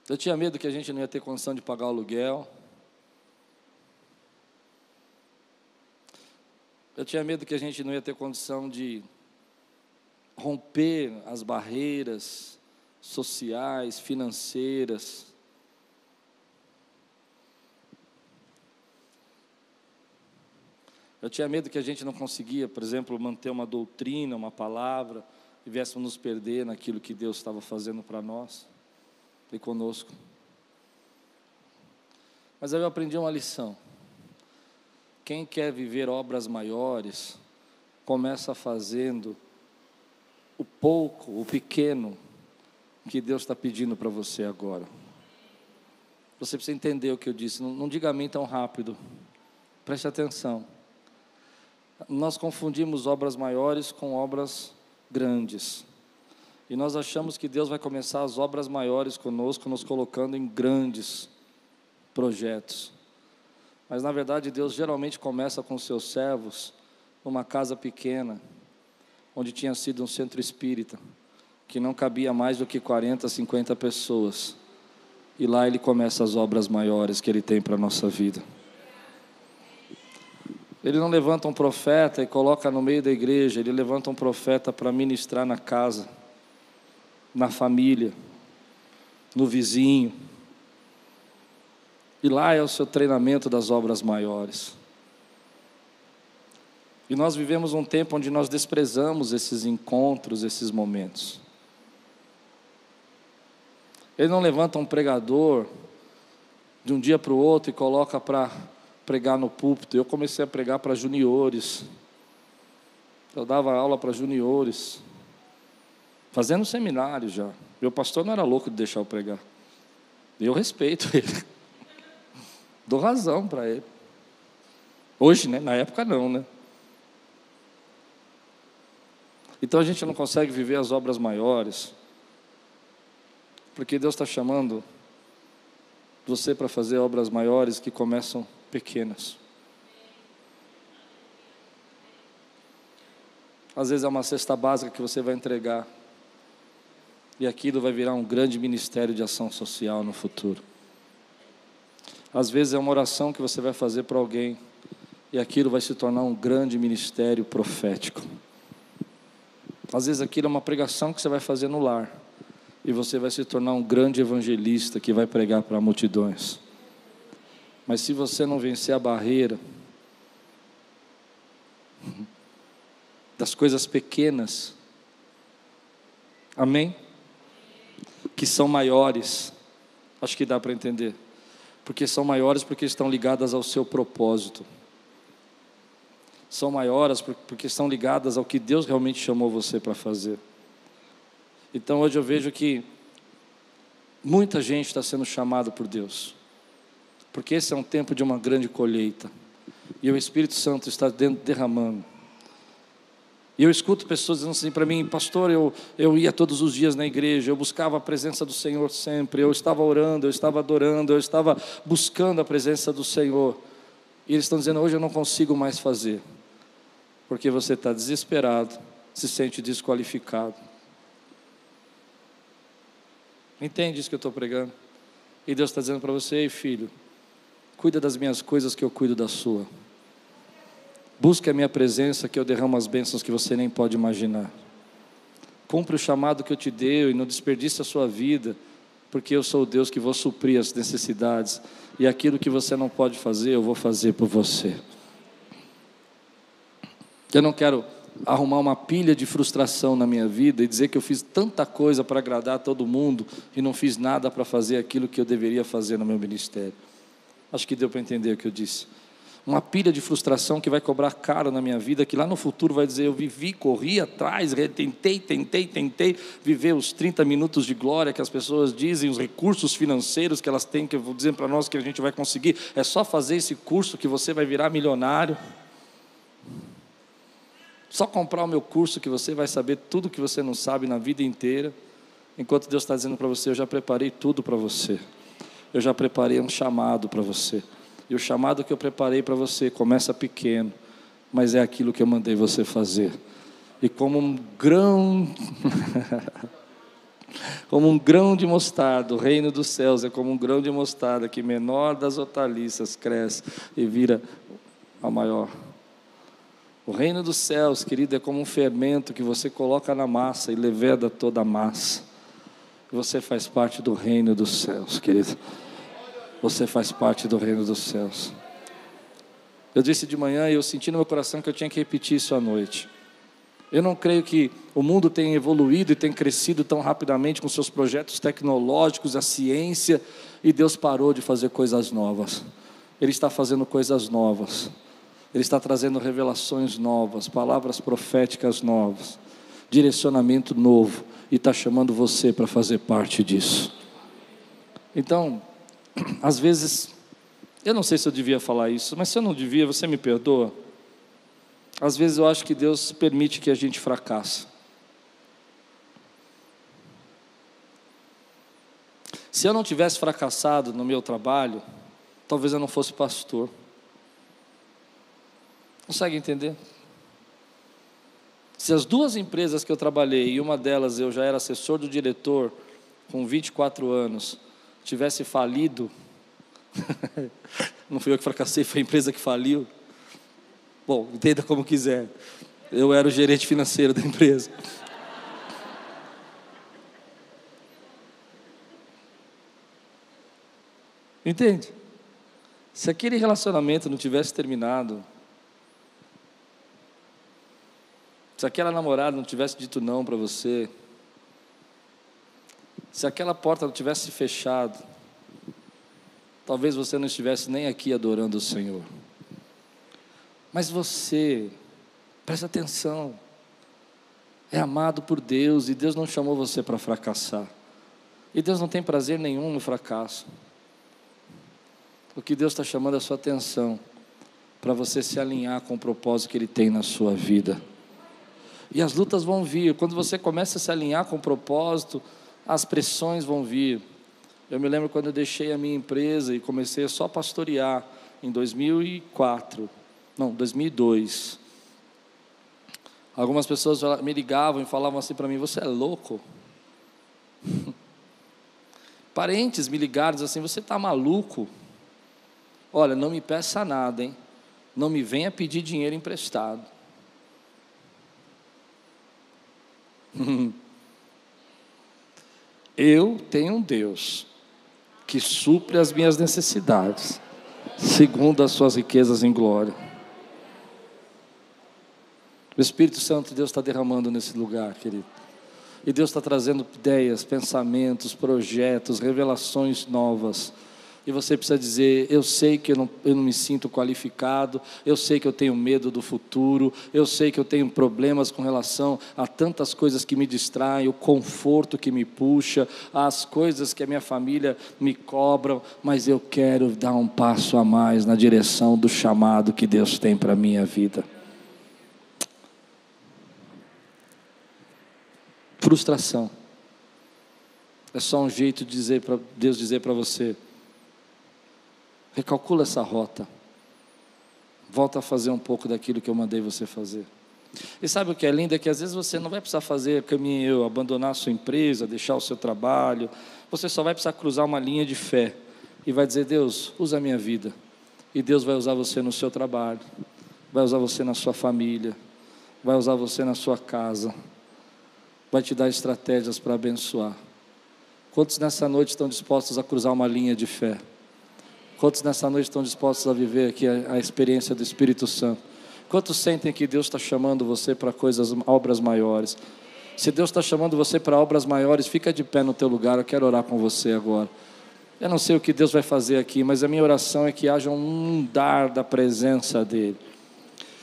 Eu tinha medo que a gente não ia ter condição de pagar o aluguel. Eu tinha medo que a gente não ia ter condição de romper as barreiras sociais, financeiras. Eu tinha medo que a gente não conseguia, por exemplo, manter uma doutrina, uma palavra, e viéssemos nos perder naquilo que Deus estava fazendo para nós e conosco. Mas aí eu aprendi uma lição. Quem quer viver obras maiores, começa fazendo o pouco, o pequeno, que Deus está pedindo para você agora. Você precisa entender o que eu disse. Não, não diga a mim tão rápido. Preste atenção. Nós confundimos obras maiores com obras grandes. E nós achamos que Deus vai começar as obras maiores conosco, nos colocando em grandes projetos. Mas na verdade, Deus geralmente começa com seus servos numa casa pequena, onde tinha sido um centro espírita, que não cabia mais do que 40, 50 pessoas. E lá ele começa as obras maiores que ele tem para a nossa vida. Ele não levanta um profeta e coloca no meio da igreja, ele levanta um profeta para ministrar na casa, na família, no vizinho e lá é o seu treinamento das obras maiores. E nós vivemos um tempo onde nós desprezamos esses encontros, esses momentos. Ele não levanta um pregador de um dia para o outro e coloca para pregar no púlpito. Eu comecei a pregar para juniores. Eu dava aula para juniores. Fazendo seminário já. Meu pastor não era louco de deixar eu pregar. Eu respeito ele. Dou razão para ele. Hoje, né? Na época não, né? Então a gente não consegue viver as obras maiores, porque Deus está chamando você para fazer obras maiores que começam pequenas. Às vezes é uma cesta básica que você vai entregar, e aquilo vai virar um grande ministério de ação social no futuro. Às vezes é uma oração que você vai fazer para alguém e aquilo vai se tornar um grande ministério profético. Às vezes aquilo é uma pregação que você vai fazer no lar e você vai se tornar um grande evangelista que vai pregar para multidões. Mas se você não vencer a barreira das coisas pequenas, amém? Que são maiores, acho que dá para entender porque são maiores porque estão ligadas ao seu propósito. São maiores porque estão ligadas ao que Deus realmente chamou você para fazer. Então hoje eu vejo que muita gente está sendo chamada por Deus, porque esse é um tempo de uma grande colheita, e o Espírito Santo está derramando. E eu escuto pessoas dizendo assim para mim, pastor, eu, eu ia todos os dias na igreja, eu buscava a presença do Senhor sempre, eu estava orando, eu estava adorando, eu estava buscando a presença do Senhor. E eles estão dizendo, hoje eu não consigo mais fazer, porque você está desesperado, se sente desqualificado. Entende isso que eu estou pregando? E Deus está dizendo para você, ei filho, cuida das minhas coisas que eu cuido da sua. Busque a minha presença, que eu derramo as bênçãos que você nem pode imaginar. Cumpre o chamado que eu te dei e não desperdice a sua vida, porque eu sou o Deus que vou suprir as necessidades. E aquilo que você não pode fazer, eu vou fazer por você. Eu não quero arrumar uma pilha de frustração na minha vida e dizer que eu fiz tanta coisa para agradar todo mundo e não fiz nada para fazer aquilo que eu deveria fazer no meu ministério. Acho que deu para entender o que eu disse uma pilha de frustração que vai cobrar caro na minha vida, que lá no futuro vai dizer: eu vivi, corri atrás, tentei, tentei, tentei viver os 30 minutos de glória que as pessoas dizem, os recursos financeiros que elas têm, que vou dizer para nós que a gente vai conseguir. É só fazer esse curso que você vai virar milionário. Só comprar o meu curso que você vai saber tudo que você não sabe na vida inteira. Enquanto Deus está dizendo para você: eu já preparei tudo para você. Eu já preparei um chamado para você. E o chamado que eu preparei para você começa pequeno, mas é aquilo que eu mandei você fazer. E como um grão, como um grão de mostarda, o reino dos céus é como um grão de mostarda que menor das hortaliças cresce e vira a maior. O reino dos céus, querido, é como um fermento que você coloca na massa e leveda toda a massa. Você faz parte do reino dos céus, querido você faz parte do reino dos céus. Eu disse de manhã e eu senti no meu coração que eu tinha que repetir isso à noite. Eu não creio que o mundo tenha evoluído e tenha crescido tão rapidamente com seus projetos tecnológicos, a ciência, e Deus parou de fazer coisas novas. Ele está fazendo coisas novas. Ele está trazendo revelações novas, palavras proféticas novas, direcionamento novo, e está chamando você para fazer parte disso. Então, às vezes, eu não sei se eu devia falar isso, mas se eu não devia, você me perdoa. Às vezes eu acho que Deus permite que a gente fracasse. Se eu não tivesse fracassado no meu trabalho, talvez eu não fosse pastor. Consegue entender? Se as duas empresas que eu trabalhei, e uma delas eu já era assessor do diretor, com 24 anos, tivesse falido, não fui eu que fracassei, foi a empresa que faliu. Bom, entenda como quiser. Eu era o gerente financeiro da empresa. Entende? Se aquele relacionamento não tivesse terminado, se aquela namorada não tivesse dito não para você, se aquela porta não tivesse fechado, talvez você não estivesse nem aqui adorando o Senhor. Mas você, presta atenção, é amado por Deus e Deus não chamou você para fracassar. E Deus não tem prazer nenhum no fracasso. O que Deus está chamando a sua atenção para você se alinhar com o propósito que Ele tem na sua vida. E as lutas vão vir. Quando você começa a se alinhar com o propósito, as pressões vão vir. Eu me lembro quando eu deixei a minha empresa e comecei a só pastorear em 2004, não, 2002. Algumas pessoas me ligavam e falavam assim para mim: Você é louco? Parentes me ligaram assim: Você está maluco? Olha, não me peça nada, hein? Não me venha pedir dinheiro emprestado. Eu tenho um Deus que supre as minhas necessidades, segundo as suas riquezas em glória. O Espírito Santo de Deus está derramando nesse lugar, querido. E Deus está trazendo ideias, pensamentos, projetos, revelações novas e você precisa dizer: Eu sei que eu não, eu não me sinto qualificado, eu sei que eu tenho medo do futuro, eu sei que eu tenho problemas com relação a tantas coisas que me distraem, o conforto que me puxa, as coisas que a minha família me cobram, mas eu quero dar um passo a mais na direção do chamado que Deus tem para a minha vida. Frustração. É só um jeito de dizer para Deus dizer para você: Recalcula essa rota. Volta a fazer um pouco daquilo que eu mandei você fazer. E sabe o que é lindo? É que às vezes você não vai precisar fazer caminho abandonar a sua empresa, deixar o seu trabalho. Você só vai precisar cruzar uma linha de fé e vai dizer: Deus, usa a minha vida. E Deus vai usar você no seu trabalho, vai usar você na sua família, vai usar você na sua casa, vai te dar estratégias para abençoar. Quantos nessa noite estão dispostos a cruzar uma linha de fé? Quantos nessa noite estão dispostos a viver aqui a, a experiência do Espírito Santo? Quantos sentem que Deus está chamando você para coisas, obras maiores? Se Deus está chamando você para obras maiores, fica de pé no teu lugar. Eu quero orar com você agora. Eu não sei o que Deus vai fazer aqui, mas a minha oração é que haja um dar da presença dEle.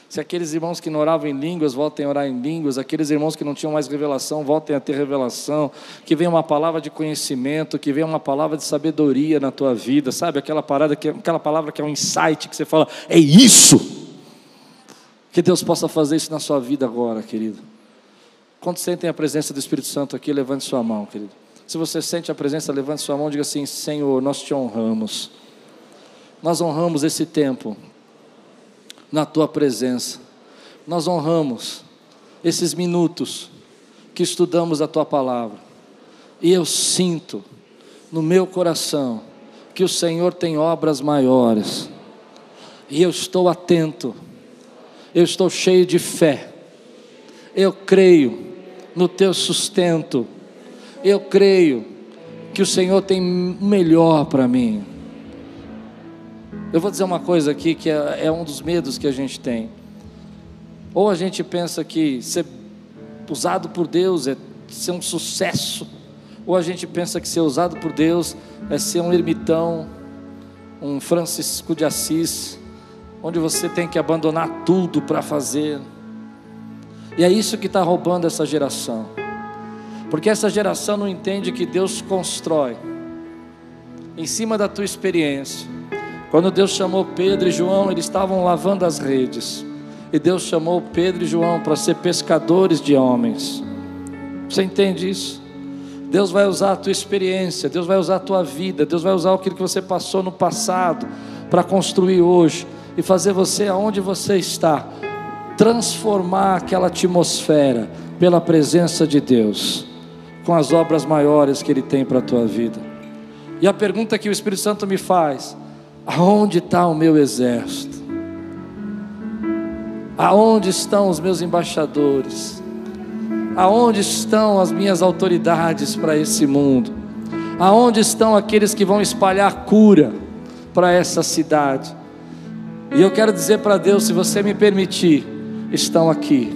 Se aqueles irmãos que não oravam em línguas voltem a orar em línguas, aqueles irmãos que não tinham mais revelação voltem a ter revelação, que venha uma palavra de conhecimento, que venha uma palavra de sabedoria na tua vida, sabe? Aquela, parada que, aquela palavra que é um insight, que você fala, é isso! Que Deus possa fazer isso na sua vida agora, querido. Quando sentem a presença do Espírito Santo aqui, levante sua mão, querido. Se você sente a presença, levante sua mão e diga assim: Senhor, nós te honramos. Nós honramos esse tempo na tua presença. Nós honramos esses minutos que estudamos a tua palavra. E eu sinto no meu coração que o Senhor tem obras maiores. E eu estou atento. Eu estou cheio de fé. Eu creio no teu sustento. Eu creio que o Senhor tem melhor para mim. Eu vou dizer uma coisa aqui que é, é um dos medos que a gente tem. Ou a gente pensa que ser usado por Deus é ser um sucesso, ou a gente pensa que ser usado por Deus é ser um ermitão, um Francisco de Assis, onde você tem que abandonar tudo para fazer. E é isso que está roubando essa geração, porque essa geração não entende que Deus constrói em cima da tua experiência quando Deus chamou Pedro e João, eles estavam lavando as redes. E Deus chamou Pedro e João para ser pescadores de homens. Você entende isso? Deus vai usar a tua experiência, Deus vai usar a tua vida, Deus vai usar aquilo que você passou no passado para construir hoje e fazer você aonde você está, transformar aquela atmosfera pela presença de Deus, com as obras maiores que Ele tem para a tua vida. E a pergunta que o Espírito Santo me faz: aonde está o meu exército? Aonde estão os meus embaixadores? Aonde estão as minhas autoridades para esse mundo? Aonde estão aqueles que vão espalhar cura para essa cidade? E eu quero dizer para Deus, se você me permitir, estão aqui,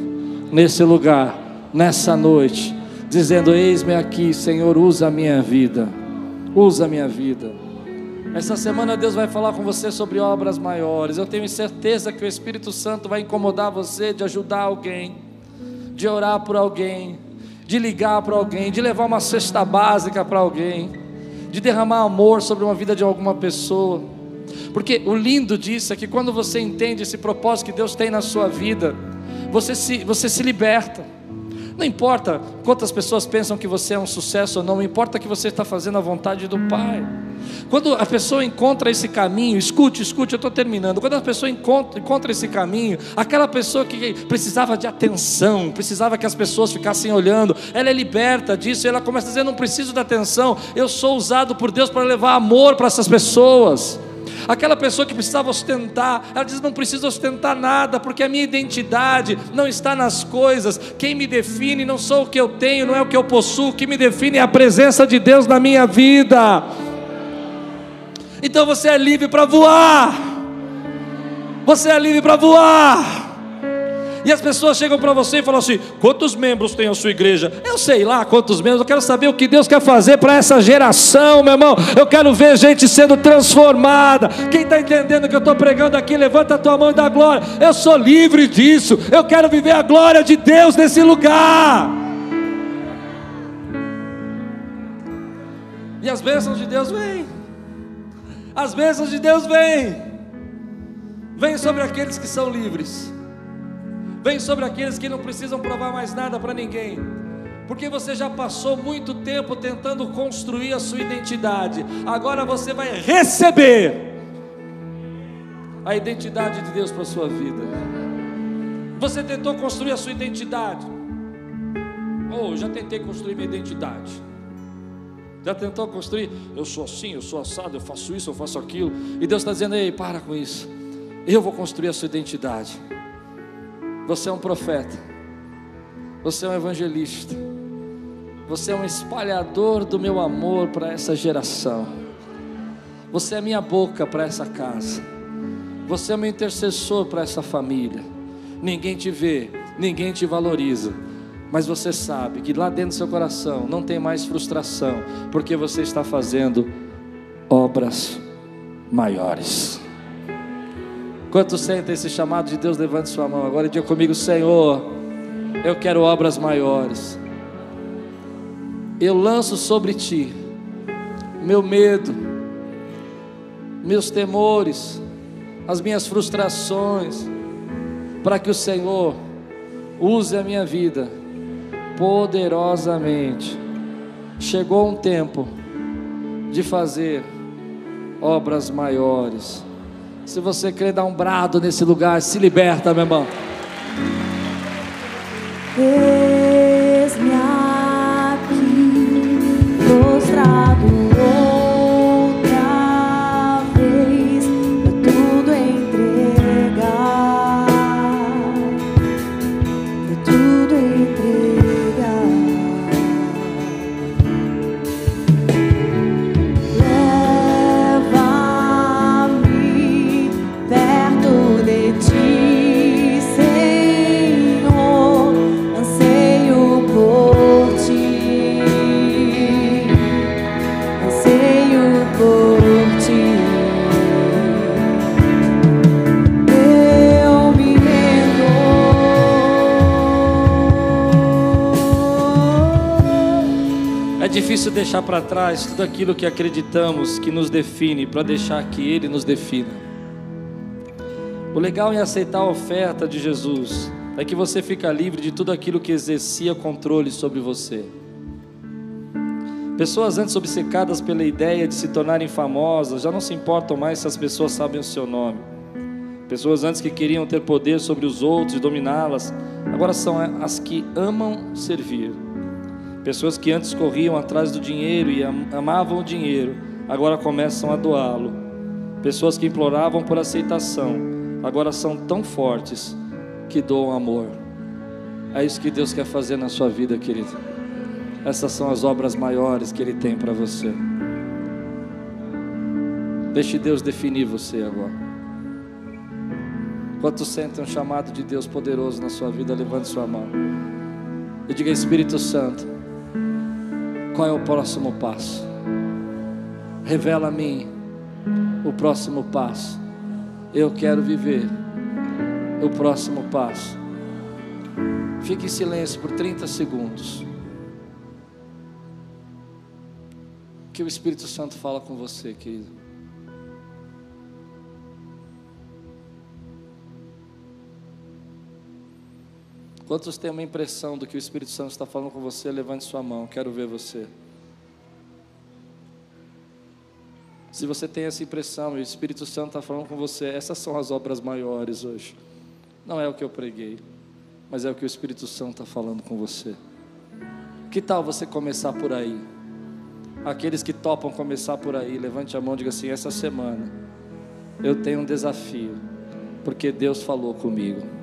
nesse lugar, nessa noite, dizendo: Eis-me aqui, Senhor, usa a minha vida, usa a minha vida. Essa semana Deus vai falar com você sobre obras maiores. Eu tenho certeza que o Espírito Santo vai incomodar você de ajudar alguém de orar por alguém, de ligar para alguém, de levar uma cesta básica para alguém, de derramar amor sobre uma vida de alguma pessoa. Porque o lindo disso é que quando você entende esse propósito que Deus tem na sua vida, você se, você se liberta. Não importa quantas pessoas pensam que você é um sucesso ou não, importa que você está fazendo a vontade do Pai. Quando a pessoa encontra esse caminho, escute, escute, eu estou terminando. Quando a pessoa encontra, encontra esse caminho, aquela pessoa que precisava de atenção, precisava que as pessoas ficassem olhando, ela é liberta disso, ela começa a dizer: não preciso da atenção, eu sou usado por Deus para levar amor para essas pessoas. Aquela pessoa que precisava ostentar, ela diz: não preciso ostentar nada, porque a minha identidade não está nas coisas. Quem me define não sou o que eu tenho, não é o que eu possuo, o que me define é a presença de Deus na minha vida. Então você é livre para voar. Você é livre para voar. E as pessoas chegam para você e falam assim: quantos membros tem a sua igreja? Eu sei lá quantos membros, eu quero saber o que Deus quer fazer para essa geração, meu irmão. Eu quero ver gente sendo transformada. Quem está entendendo que eu estou pregando aqui, levanta a tua mão e dá glória. Eu sou livre disso, eu quero viver a glória de Deus nesse lugar. E as bênçãos de Deus vêm. As bênçãos de Deus vêm. Vem sobre aqueles que são livres. Vem sobre aqueles que não precisam provar mais nada para ninguém. Porque você já passou muito tempo tentando construir a sua identidade. Agora você vai receber a identidade de Deus para a sua vida. Você tentou construir a sua identidade. Ou oh, já tentei construir minha identidade. Já tentou construir? Eu sou assim, eu sou assado, eu faço isso, eu faço aquilo. E Deus está dizendo: ei, para com isso. Eu vou construir a sua identidade. Você é um profeta. Você é um evangelista. Você é um espalhador do meu amor para essa geração. Você é minha boca para essa casa. Você é meu intercessor para essa família. Ninguém te vê, ninguém te valoriza mas você sabe que lá dentro do seu coração não tem mais frustração, porque você está fazendo obras maiores. Quanto sente esse chamado de Deus? Levante sua mão agora e diga comigo: Senhor, eu quero obras maiores. Eu lanço sobre ti meu medo, meus temores, as minhas frustrações, para que o Senhor use a minha vida poderosamente. Chegou um tempo de fazer obras maiores. Se você quer dar um brado nesse lugar, se liberta, meu irmão. Difícil deixar para trás tudo aquilo que acreditamos que nos define, para deixar que Ele nos defina. O legal em aceitar a oferta de Jesus é que você fica livre de tudo aquilo que exercia controle sobre você. Pessoas antes obcecadas pela ideia de se tornarem famosas já não se importam mais se as pessoas sabem o seu nome. Pessoas antes que queriam ter poder sobre os outros e dominá-las, agora são as que amam servir. Pessoas que antes corriam atrás do dinheiro e amavam o dinheiro, agora começam a doá-lo. Pessoas que imploravam por aceitação, agora são tão fortes que doam amor. É isso que Deus quer fazer na sua vida, querido. Essas são as obras maiores que Ele tem para você. Deixe Deus definir você agora. Quantos sentem um chamado de Deus poderoso na sua vida, levante sua mão. E diga, Espírito Santo, qual é o próximo passo? Revela a mim o próximo passo. Eu quero viver o próximo passo. Fique em silêncio por 30 segundos. Que o Espírito Santo fala com você, querido. Quantos têm uma impressão do que o Espírito Santo está falando com você? Levante sua mão, quero ver você. Se você tem essa impressão e o Espírito Santo está falando com você, essas são as obras maiores hoje. Não é o que eu preguei, mas é o que o Espírito Santo está falando com você. Que tal você começar por aí? Aqueles que topam começar por aí, levante a mão e diga assim: essa semana eu tenho um desafio, porque Deus falou comigo.